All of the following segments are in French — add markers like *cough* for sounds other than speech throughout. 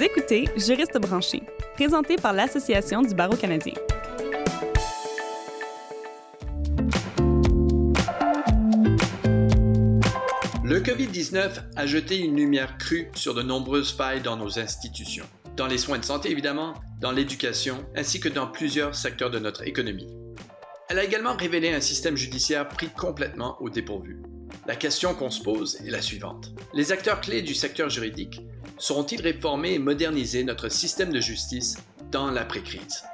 Vous écoutez Juriste branché, présenté par l'Association du barreau canadien. Le COVID-19 a jeté une lumière crue sur de nombreuses failles dans nos institutions, dans les soins de santé évidemment, dans l'éducation, ainsi que dans plusieurs secteurs de notre économie. Elle a également révélé un système judiciaire pris complètement au dépourvu. La question qu'on se pose est la suivante. Les acteurs clés du secteur juridique sauront-ils réformer et moderniser notre système de justice dans l'après-crise?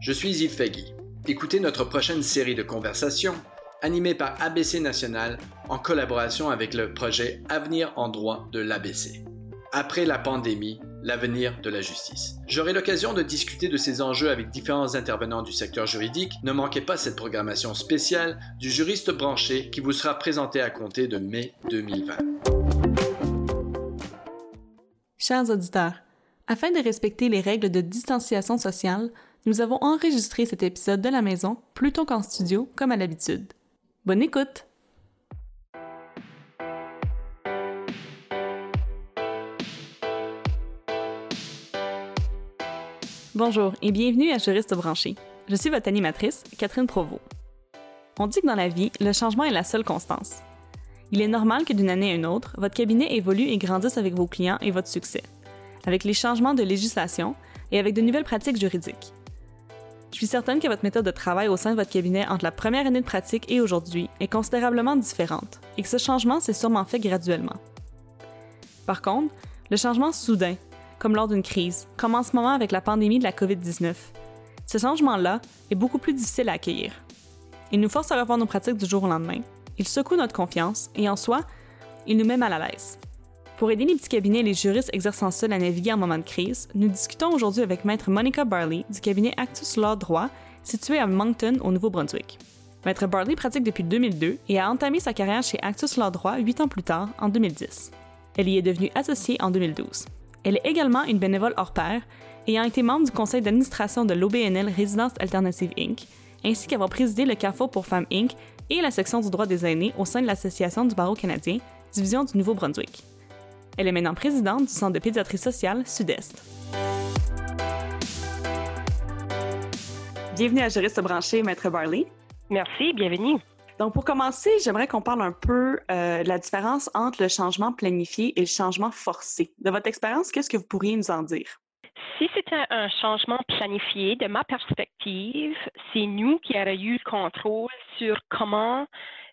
Je suis Yves Fegui. Écoutez notre prochaine série de conversations animée par ABC National en collaboration avec le projet Avenir en droit de l'ABC. Après la pandémie, l'avenir de la justice. J'aurai l'occasion de discuter de ces enjeux avec différents intervenants du secteur juridique. Ne manquez pas cette programmation spéciale du juriste branché qui vous sera présentée à compter de mai 2020. Chers auditeurs, afin de respecter les règles de distanciation sociale, nous avons enregistré cet épisode de la maison plutôt qu'en studio comme à l'habitude. Bonne écoute! Bonjour et bienvenue à Juriste branché. Je suis votre animatrice, Catherine Provost. On dit que dans la vie, le changement est la seule constance. Il est normal que d'une année à une autre, votre cabinet évolue et grandisse avec vos clients et votre succès, avec les changements de législation et avec de nouvelles pratiques juridiques. Je suis certaine que votre méthode de travail au sein de votre cabinet entre la première année de pratique et aujourd'hui est considérablement différente et que ce changement s'est sûrement fait graduellement. Par contre, le changement soudain, comme lors d'une crise, comme en ce moment avec la pandémie de la COVID-19, ce changement-là est beaucoup plus difficile à accueillir. Il nous force à revoir nos pratiques du jour au lendemain, il secoue notre confiance et en soi, il nous met mal à l'aise. Pour aider les petits cabinets et les juristes exerçant seuls à naviguer en moment de crise, nous discutons aujourd'hui avec Maître Monica Barley du cabinet Actus Law Droit, situé à Moncton, au Nouveau-Brunswick. Maître Barley pratique depuis 2002 et a entamé sa carrière chez Actus Law Droit huit ans plus tard, en 2010. Elle y est devenue associée en 2012. Elle est également une bénévole hors pair, ayant été membre du conseil d'administration de l'OBNL Résidence Alternative Inc., ainsi qu'avoir présidé le CAFO pour Femmes Inc. et la section du droit des aînés au sein de l'Association du barreau canadien, division du Nouveau-Brunswick. Elle est maintenant présidente du Centre de pédiatrie sociale Sud-Est. Bienvenue à Juriste branché, Maître Barley. Merci, bienvenue. Donc, pour commencer, j'aimerais qu'on parle un peu euh, de la différence entre le changement planifié et le changement forcé. De votre expérience, qu'est-ce que vous pourriez nous en dire? Si c'était un changement planifié, de ma perspective, c'est nous qui aurions eu le contrôle sur comment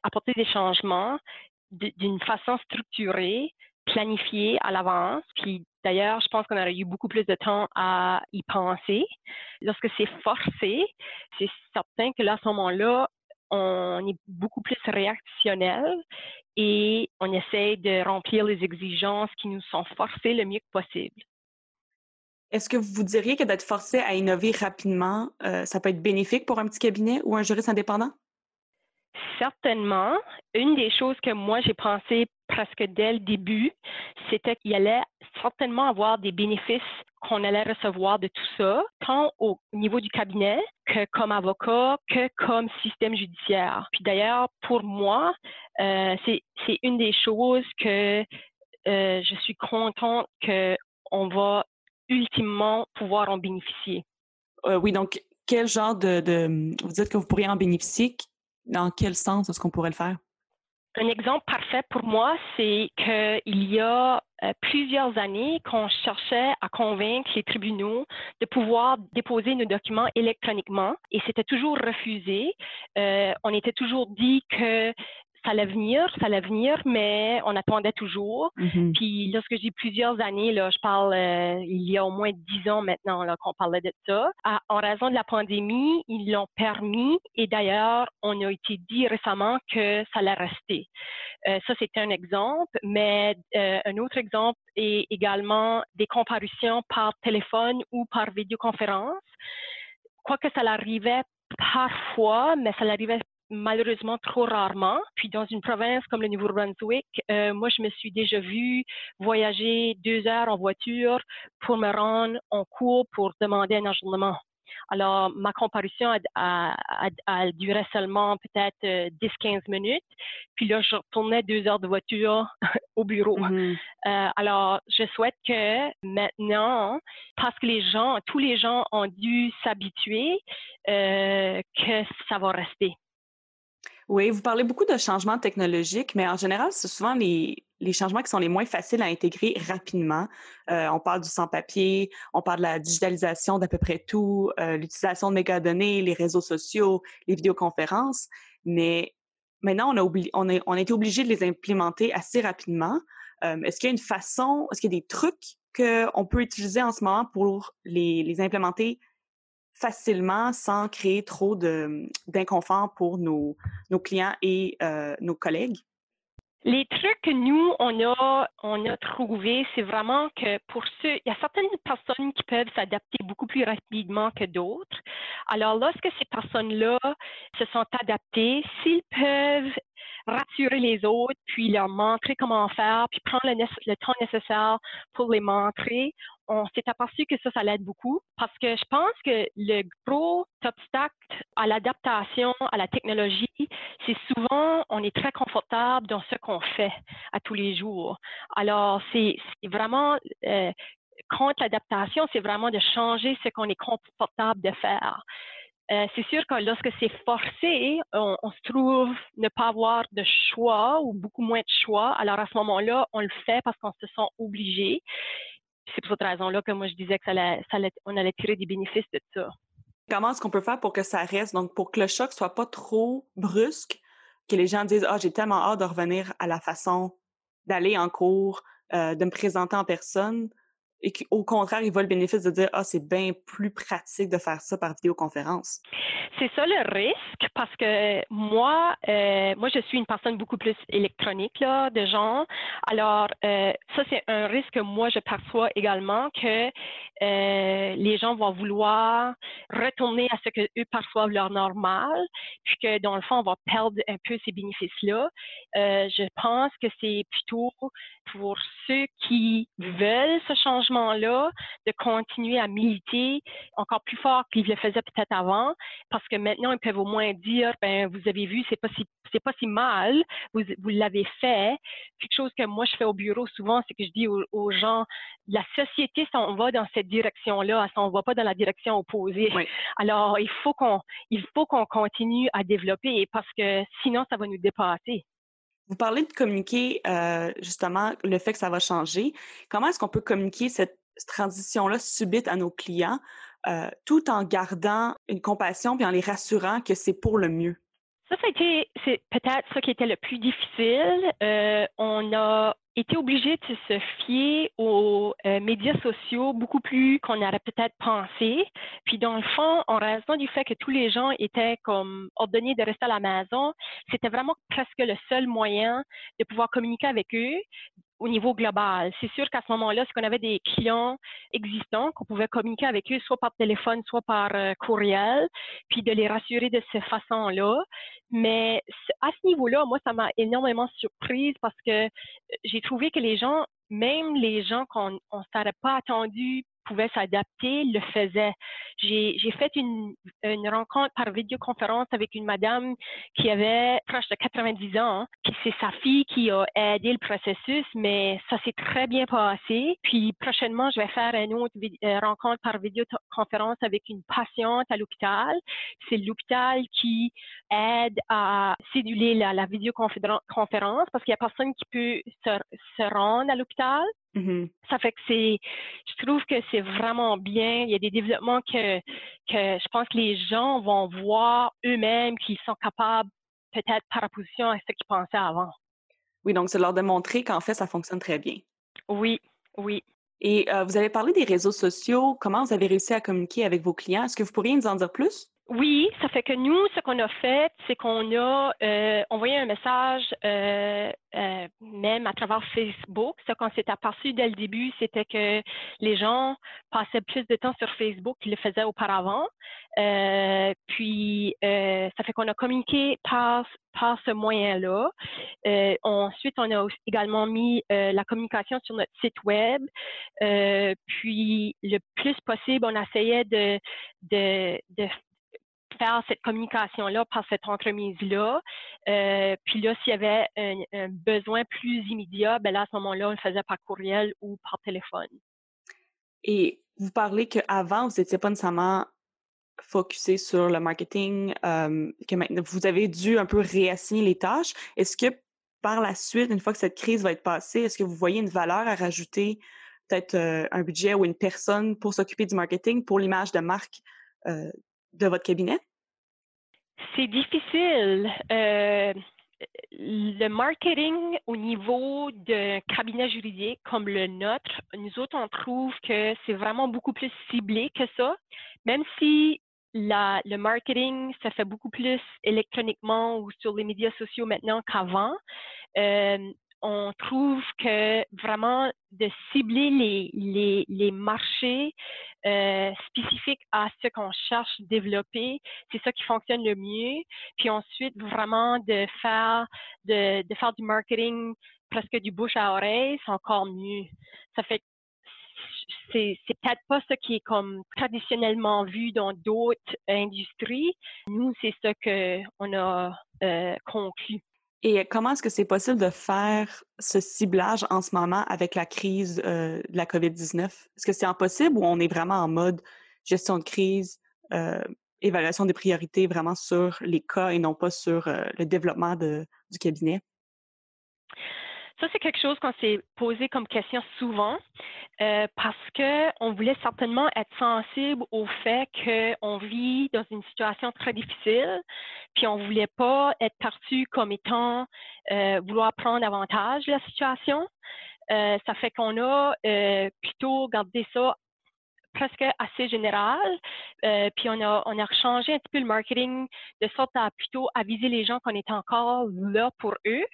apporter des changements d'une façon structurée planifié à l'avance. Puis d'ailleurs, je pense qu'on aurait eu beaucoup plus de temps à y penser. Lorsque c'est forcé, c'est certain que là, à ce moment-là, on est beaucoup plus réactionnel et on essaie de remplir les exigences qui nous sont forcées le mieux que possible. Est-ce que vous diriez que d'être forcé à innover rapidement, euh, ça peut être bénéfique pour un petit cabinet ou un juriste indépendant? Certainement. Une des choses que moi j'ai pensé presque dès le début, c'était qu'il allait certainement avoir des bénéfices qu'on allait recevoir de tout ça, tant au niveau du cabinet que comme avocat, que comme système judiciaire. Puis d'ailleurs, pour moi, euh, c'est une des choses que euh, je suis contente qu'on va ultimement pouvoir en bénéficier. Euh, oui, donc quel genre de, de, Vous dites que vous pourriez en bénéficier. Dans quel sens est-ce qu'on pourrait le faire? Un exemple parfait pour moi, c'est qu'il y a euh, plusieurs années qu'on cherchait à convaincre les tribunaux de pouvoir déposer nos documents électroniquement et c'était toujours refusé. Euh, on était toujours dit que ça allait venir, ça allait venir, mais on attendait toujours. Mm-hmm. Puis lorsque j'ai plusieurs années, là, je parle euh, il y a au moins dix ans maintenant là, qu'on parlait de ça. en raison de la pandémie, ils l'ont permis et d'ailleurs, on a été dit récemment que ça allait rester. Euh, ça, c'est un exemple, mais euh, un autre exemple est également des comparutions par téléphone ou par vidéoconférence. Quoique ça l'arrivait parfois, mais ça l'arrivait malheureusement trop rarement. Puis dans une province comme le Nouveau-Brunswick, euh, moi, je me suis déjà vue voyager deux heures en voiture pour me rendre en cours pour demander un ajournement. Alors, ma comparution a, a, duré seulement peut-être 10-15 minutes. Puis là, je retournais deux heures de voiture *laughs* au bureau. Mm-hmm. alors, je souhaite que maintenant, parce que les gens, tous les gens ont dû s'habituer, que ça va rester. Oui, vous parlez beaucoup de changements technologiques, mais en général, c'est souvent les, les, changements qui sont les moins faciles à intégrer rapidement. Euh, on parle du sans-papier, on parle de la digitalisation d'à peu près tout, euh, l'utilisation de mégadonnées, les réseaux sociaux, les vidéoconférences, mais maintenant, on a, on, on a été obligé de les implémenter assez rapidement. Euh, est-ce qu'il y a une façon, est-ce qu'il y a des trucs qu'on peut utiliser en ce moment pour les, les implémenter facilement sans créer trop d'inconfort pour nos, nos, clients et euh, nos collègues? Les trucs que nous, on a, on a trouvé, c'est vraiment que pour ceux, il y a certaines personnes qui peuvent s'adapter beaucoup plus rapidement que d'autres. Alors, lorsque ces personnes-là se sont adaptées, s'ils peuvent rassurer les autres, puis leur montrer comment faire, puis prendre le, temps nécessaire pour les montrer, on s'est aperçu que ça, ça l'aide beaucoup parce que je pense que le gros obstacle à l'adaptation à la technologie, c'est souvent on est très confortable dans ce qu'on fait à tous les jours. Alors, c'est vraiment euh, contre l'adaptation, c'est vraiment de changer ce qu'on est confortable de faire. Euh, c'est sûr que lorsque c'est forcé, on, se trouve ne pas avoir de choix ou beaucoup moins de choix. Alors à ce moment-là, on le fait parce qu'on se sent obligé c'est pour cette raison-là que moi, je disais que ça allait, on allait tirer des bénéfices de ça. Comment est-ce qu'on peut faire pour que ça reste, donc pour que le choc soit pas trop brusque, que les gens disent Ah, j'ai tellement hâte de revenir à la façon d'aller en cours, euh, de me présenter en personne, et qu'au contraire, ils voient le bénéfice de dire Ah, c'est bien plus pratique de faire ça par vidéoconférence? C'est ça le risque parce que moi, euh, moi, je suis une personne beaucoup plus électronique là, de genre. Alors, euh, ça, c'est un risque que moi, je perçois également que euh, les gens vont vouloir retourner à ce que eux perçoivent leur normal, puis que dans le fond, on va perdre un peu ces bénéfices-là. je pense que c'est plutôt pour ceux qui veulent ce changement-là de continuer à militer encore plus fort qu'ils le faisaient peut-être avant, parce que maintenant ils peuvent au moins dire, ben vous avez vu, c'est pas si c'est pas si mal, vous, vous l'avez fait. Quelque chose que moi je fais au bureau souvent, c'est que je dis aux, gens, la société s'en va dans cette direction-là, elle s'en va pas dans la direction opposée. Alors il faut qu'on il faut qu'on continue à développer parce que sinon ça va nous dépasser. Vous parlez de communiquer euh, justement le fait que ça va changer. Comment est-ce qu'on peut communiquer cette transition-là subite à nos clients euh, tout en gardant une compassion puis en les rassurant que c'est pour le mieux? Ça, ça a été, c'est peut-être ça qui était le plus difficile. Euh, on a été obligé de se fier aux euh, médias sociaux beaucoup plus qu'on aurait peut-être pensé. Puis dans le fond, en raison du fait que tous les gens étaient comme ordonnés de rester à la maison, c'était vraiment presque le seul moyen de pouvoir communiquer avec eux au niveau global. C'est sûr qu'à ce moment-là, si on avait des clients existants, qu'on pouvait communiquer avec eux soit par téléphone, soit par euh, courriel, puis de les rassurer de cette façon-là. Mais à ce niveau-là, moi, ça m'a énormément surprise parce que euh, j'ai trouvé que les gens, même les gens qu'on ne s'aurait pas attendu pouvait s'adapter, le faisait. J'ai fait une, rencontre par vidéoconférence avec une madame qui avait proche de 90 ans, qui c'est sa fille qui a aidé le processus, mais ça s'est très bien passé. Puis prochainement, je vais faire une autre euh, rencontre par vidéoconférence avec une patiente à l'hôpital. C'est l'hôpital qui aide à céduler la, vidéoconférence parce qu'il n'y a personne qui peut se rendre à l'hôpital. Mm-hmm. Ça fait que c'est, je trouve que c'est vraiment bien. Il y a des développements que, que je pense que les gens vont voir eux-mêmes qu'ils sont capables, peut-être par opposition à ce qu'ils pensaient avant. Oui, donc c'est leur démontrer qu'en fait, ça fonctionne très bien. Oui, oui. Et euh, vous avez parlé des réseaux sociaux. Comment vous avez réussi à communiquer avec vos clients? Est-ce que vous pourriez nous en dire plus? Oui, ça fait que nous, ce qu'on a fait, c'est qu'on a euh, envoyé un message euh, euh, même à travers Facebook. Ce qu'on s'est aperçu dès le début, c'était que les gens passaient plus de temps sur Facebook qu'ils le faisaient auparavant. puis, ça fait qu'on a communiqué par, par ce moyen-là. ensuite, on a également mis la communication sur notre site web. puis, le plus possible, on essayait de, de, de faire cette communication-là par cette entremise-là. Euh, puis là, s'il y avait un, besoin plus immédiat, ben là, à ce moment-là, on le faisait par courriel ou par téléphone. Et vous parlez qu'avant, vous n'étiez pas nécessairement focusé sur le marketing, euh, que maintenant, vous avez dû un peu réassigner les tâches. Est-ce que par la suite, une fois que cette crise va être passée, est-ce que vous voyez une valeur à rajouter, peut-être euh, un budget ou une personne pour s'occuper du marketing, pour l'image de marque de votre cabinet? C'est difficile. Euh, le marketing au niveau d'un cabinet juridique comme le nôtre, nous autres, on trouve que c'est vraiment beaucoup plus ciblé que ça. Même si le marketing se fait beaucoup plus électroniquement ou sur les médias sociaux maintenant qu'avant, euh, on trouve que vraiment de cibler les, les, marchés euh, spécifiques à ce qu'on cherche développer, c'est ça qui fonctionne le mieux. Puis ensuite, vraiment de faire, de, de faire du marketing presque du bouche à oreille, c'est encore mieux. Ça fait c'est, c'est peut-être pas ce qui est comme traditionnellement vu dans d'autres industries. Nous, c'est ce qu'on a euh, conclu. Et comment est-ce que c'est possible de faire ce ciblage en ce moment avec la crise euh, de la COVID-19? Est-ce que c'est impossible ou on est vraiment en mode gestion de crise, euh, évaluation des priorités vraiment sur les cas et non pas sur euh, le développement de, du cabinet? Ça, c'est quelque chose qu'on s'est posé comme question souvent euh, parce qu'on voulait certainement être sensible au fait qu'on vit dans une situation très difficile, puis on ne voulait pas être perçu comme étant euh, vouloir prendre avantage de la situation. Euh, ça fait qu'on a plutôt gardé ça presque assez général. Euh, puis on a, on a changé un petit peu le marketing de sorte à plutôt aviser les gens qu'on est encore là pour eux,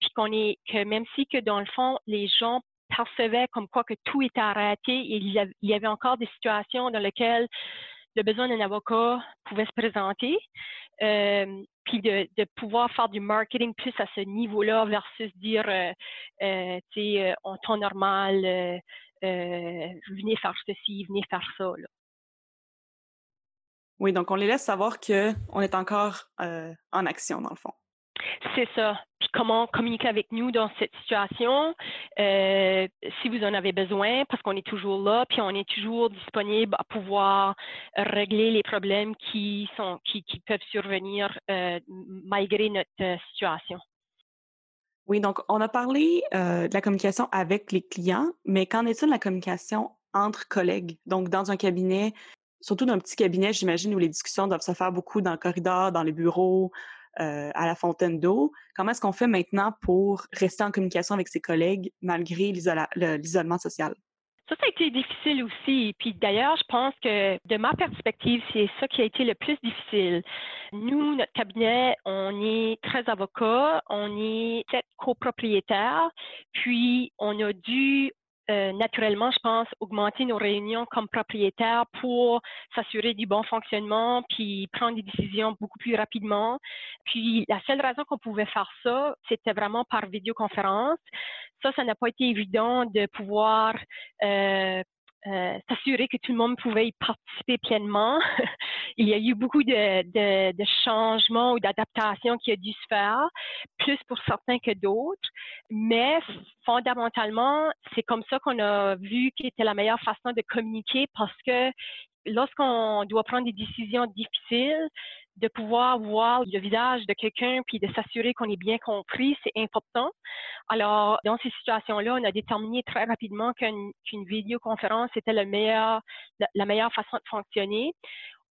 puis qu'on est que même si que dans le fond les gens percevaient comme quoi que tout était arrêté, avait, il y avait encore des situations dans lesquelles le besoin d'un avocat pouvait se présenter. Euh, puis de, de, pouvoir faire du marketing plus à ce niveau-là versus dire, euh, tu sais, en temps normal, venez faire ceci, venez faire ça. Oui, donc on les laisse savoir qu'on est encore euh, en action, dans le fond. C'est ça. Puis comment communiquer avec nous dans cette situation, euh, si vous en avez besoin, parce qu'on est toujours là, puis on est toujours disponible à pouvoir régler les problèmes qui sont qui, qui peuvent survenir malgré notre situation. Oui, donc on a parlé euh, de la communication avec les clients, mais qu'en est-il de la communication entre collègues? Donc, dans un cabinet, surtout dans un petit cabinet, j'imagine, où les discussions doivent se faire beaucoup dans le corridor, dans les bureaux, euh, à la fontaine d'eau. Comment est-ce qu'on fait maintenant pour rester en communication avec ses collègues malgré l'isolement social? Ça, ça a été difficile aussi. Puis d'ailleurs, je pense que de ma perspective, c'est ça qui a été le plus difficile. Nous, notre cabinet, on est 13 avocats, on est sept copropriétaires, puis on a dû euh, naturellement, je pense, augmenter nos réunions comme propriétaires pour s'assurer du bon fonctionnement, puis prendre des décisions beaucoup plus rapidement. Puis la seule raison qu'on pouvait faire ça, c'était vraiment par vidéoconférence. Ça, ça n'a pas été évident de pouvoir euh, euh, s'assurer que tout le monde pouvait y participer pleinement. *laughs* Il y a eu beaucoup de, de, de changements ou d'adaptations qui a dû se faire, plus pour certains que d'autres. Mais fondamentalement, c'est comme ça qu'on a vu qu'était la meilleure façon de communiquer parce que lorsqu'on doit prendre des décisions difficiles, de pouvoir voir le visage de quelqu'un puis de s'assurer qu'on est bien compris, c'est important. Alors, dans ces situations-là, on a déterminé très rapidement qu'une vidéoconférence était le meilleur, la, meilleure façon de fonctionner.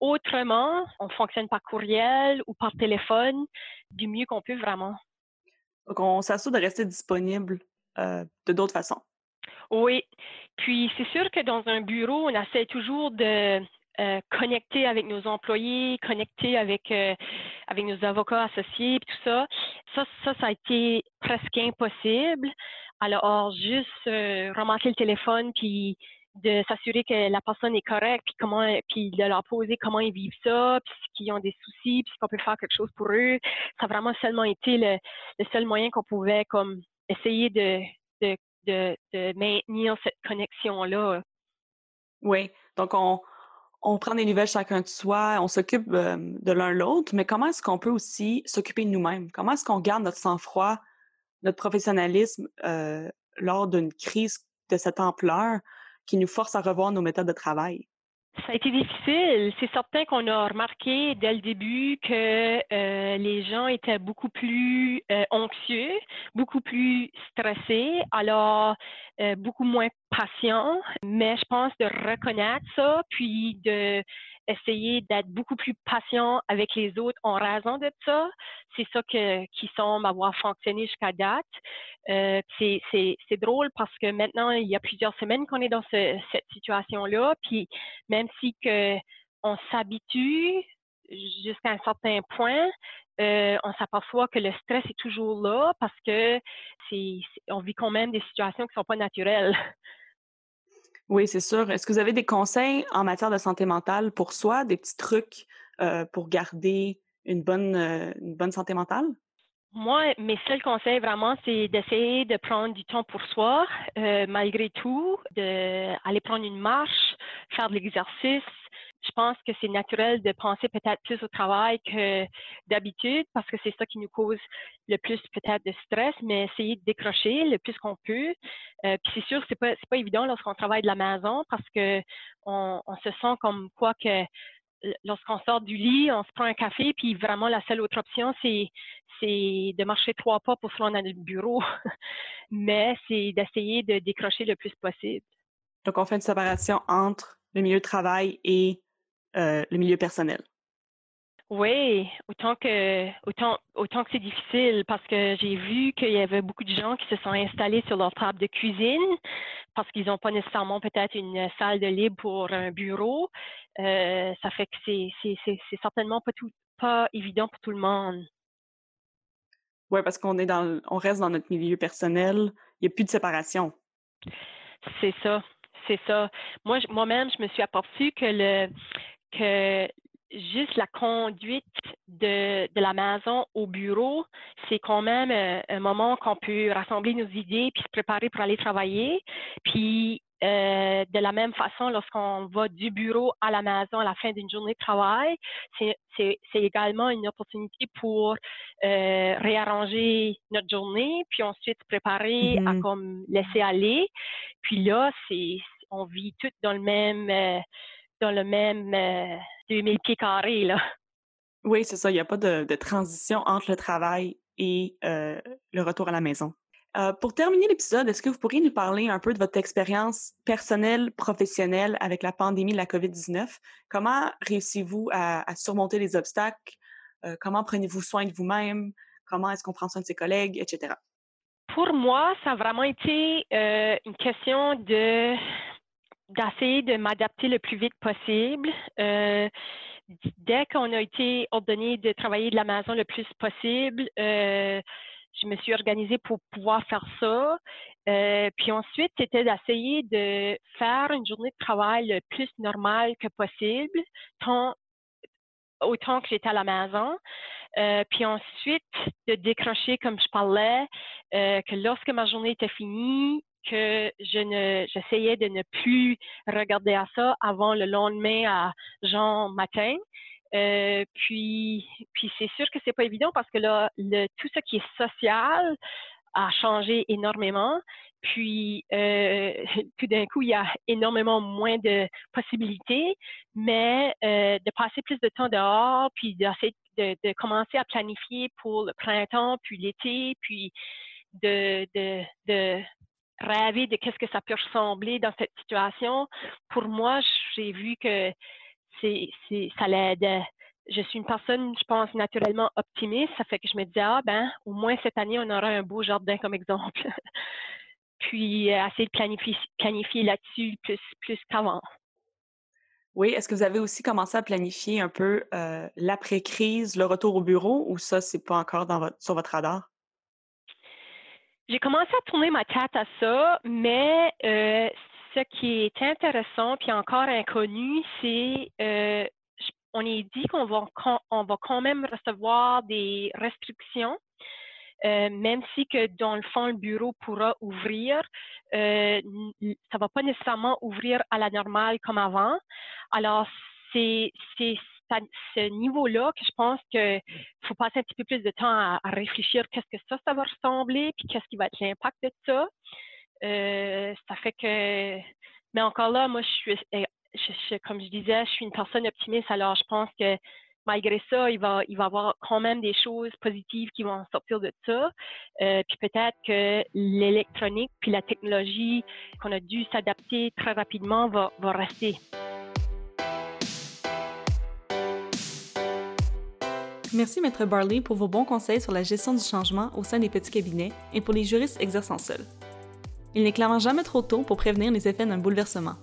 Autrement, on fonctionne par courriel ou par téléphone du mieux qu'on peut vraiment. Donc, on s'assure de rester disponible euh, de d'autres façons. Oui. Puis, c'est sûr que dans un bureau, on essaie toujours de euh, connecter avec nos employés, connecter avec, euh, avec nos avocats associés, tout ça. ça. Ça, ça a été presque impossible. Alors, juste ramasser le téléphone, puis de s'assurer que la personne est correcte, puis comment, puis de leur poser comment ils vivent ça, puis s'ils ont des soucis, puis qu'on peut faire quelque chose pour eux. Ça a vraiment seulement été le, seul moyen qu'on pouvait comme essayer de, de, de, de maintenir cette connexion-là. Oui, donc on, on prend des nouvelles chacun de soi, on s'occupe euh, de l'un l'autre, mais comment est-ce qu'on peut aussi s'occuper de nous-mêmes? Comment est-ce qu'on garde notre sang-froid, notre professionnalisme euh, lors d'une crise de cette ampleur? Qui nous force à revoir nos méthodes de travail? Ça a été difficile. C'est certain qu'on a remarqué dès le début que euh, les gens étaient beaucoup plus euh, anxieux, beaucoup plus stressés, alors euh, beaucoup moins patients. Mais je pense de reconnaître ça, puis de essayer d'être beaucoup plus patient avec les autres en raison de ça. C'est ça qui semble avoir fonctionné jusqu'à date. Euh, c'est drôle parce que maintenant, il y a plusieurs semaines qu'on est dans cette situation-là, puis même si que on s'habitue jusqu'à un certain point, euh, on s'aperçoit que le stress est toujours là parce que c'est on vit quand même des situations qui sont pas naturelles. *laughs* Oui, c'est sûr. Est-ce que vous avez des conseils en matière de santé mentale pour soi, des petits trucs euh, pour garder une bonne, euh, une bonne santé mentale? Moi, mes seuls conseils vraiment, c'est d'essayer de prendre du temps pour soi, euh, malgré tout, d'aller prendre une marche, faire de l'exercice, je pense que c'est naturel de penser peut-être plus au travail que d'habitude parce que c'est ça qui nous cause le plus peut-être de stress, mais essayer de décrocher le plus qu'on peut. Euh, puis c'est sûr, c'est pas c'est pas évident lorsqu'on travaille de la maison parce que on, on se sent comme quoi que lorsqu'on sort du lit, on se prend un café, puis vraiment la seule autre option, c'est c'est de marcher trois pas pour se rendre à notre bureau. *laughs* mais c'est d'essayer de décrocher le plus possible. Donc on fait une séparation entre le milieu de travail et euh, le milieu personnel. Oui, autant que autant autant que c'est difficile parce que j'ai vu qu'il y avait beaucoup de gens qui se sont installés sur leur table de cuisine parce qu'ils n'ont pas nécessairement peut-être une salle de libre pour un bureau. Euh, ça fait que c'est c'est certainement pas tout pas évident pour tout le monde. Oui, parce qu'on est dans on reste dans notre milieu personnel, il n'y a plus de séparation. C'est ça, c'est ça. Moi, moi-même, je me suis aperçu que le que juste la conduite de, de la maison au bureau, c'est quand même euh, un, moment qu'on peut rassembler nos idées puis se préparer pour aller travailler. Puis euh, de la même façon, lorsqu'on va du bureau à la maison à la fin d'une journée de travail, c'est également une opportunité pour euh, réarranger notre journée, puis ensuite se préparer à mm-hmm. comme laisser aller. Puis là, c'est on vit tout dans le même dans le même euh, 2000 pieds carrés, là. Oui, c'est ça. Il n'y a pas de, de, transition entre le travail et euh, le retour à la maison. Euh, pour terminer l'épisode, est-ce que vous pourriez nous parler un peu de votre expérience personnelle, professionnelle avec la pandémie de la COVID-19? Comment réussissez-vous à, à, surmonter les obstacles? Euh, comment prenez-vous soin de vous-même? Comment est-ce qu'on prend soin de ses collègues, etc.? Pour moi, ça a vraiment été euh, une question de d'essayer de m'adapter le plus vite possible. Euh, dès qu'on a été ordonné de travailler de la maison le plus possible, euh, je me suis organisée pour pouvoir faire ça. Euh, puis ensuite, c'était d'essayer de faire une journée de travail le plus normale que possible, tant, autant que j'étais à la maison. Puis ensuite, de décrocher, comme je parlais, que lorsque ma journée était finie, que je ne j'essayais de ne plus regarder à ça avant le lendemain à genre matin. Euh, puis puis c'est sûr que c'est pas évident parce que là le tout ce qui est social a changé énormément. Puis euh, *laughs* tout d'un coup, il y a énormément moins de possibilités, mais euh, de passer plus de temps dehors, puis d'essayer de, de, commencer à planifier pour le printemps, puis l'été, puis de, de rêver de qu'est-ce que ça peut ressembler dans cette situation. Pour moi, j'ai vu que c'est, ça l'aide. Je suis une personne, je pense, naturellement optimiste. Ça fait que je me disais, ah ben, au moins cette année, on aura un beau jardin comme exemple. *laughs* Puis, euh, essayer de planifier, planifier là-dessus plus, plus qu'avant. Oui, est-ce que vous avez aussi commencé à planifier un peu euh, l'après-crise, le retour au bureau, ou ça, c'est pas encore dans votre, sur votre radar? J'ai commencé à tourner ma tête à ça, mais euh, ce qui est intéressant puis encore inconnu, c'est euh, on est dit qu'on va, va quand même recevoir des restrictions euh, même si que dans le fond, le bureau pourra ouvrir, euh, ça va pas nécessairement ouvrir à la normale comme avant. Alors, c'est ce niveau-là que je pense qu'il faut passer un petit peu plus de temps à, réfléchir qu'est-ce que ça, va ressembler, puis qu'est-ce qui va être l'impact de ça. Euh, ça fait que, mais encore là, moi, je suis, je, comme je disais, je suis une personne optimiste, alors je pense que malgré ça, il va, il va y avoir quand même des choses positives qui vont sortir de ça. Euh, puis peut-être que l'électronique puis la technologie qu'on a dû s'adapter très rapidement va, va rester. Merci, Maître Barley, pour vos bons conseils sur la gestion du changement au sein des petits cabinets et pour les juristes exerçant seuls. Il n'est clairement jamais trop tôt pour prévenir les effets d'un bouleversement.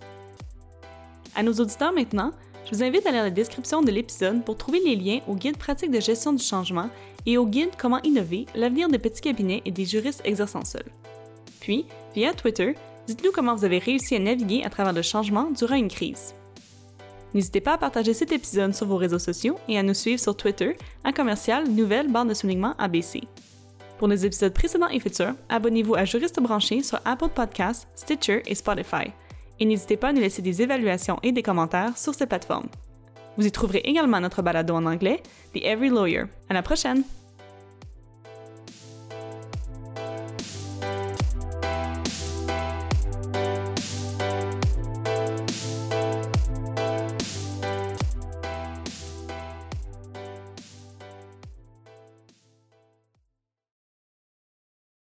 À nos auditeurs maintenant, je vous invite à lire la description de l'épisode pour trouver les liens au guide pratique de gestion du changement et au guide Comment innover l'avenir des petits cabinets et des juristes exerçant seuls. Puis, via Twitter, dites-nous comment vous avez réussi à naviguer à travers le changement durant une crise. N'hésitez pas à partager cet épisode sur vos réseaux sociaux et à nous suivre sur Twitter à commercial nouvelle barre de soulignement ABC. Pour les épisodes précédents et futurs, abonnez-vous à Juriste branché sur Apple Podcasts, Stitcher et Spotify et n'hésitez pas à nous laisser des évaluations et des commentaires sur ces plateformes. Vous y trouverez également notre balado en anglais, The Every Lawyer. À la prochaine!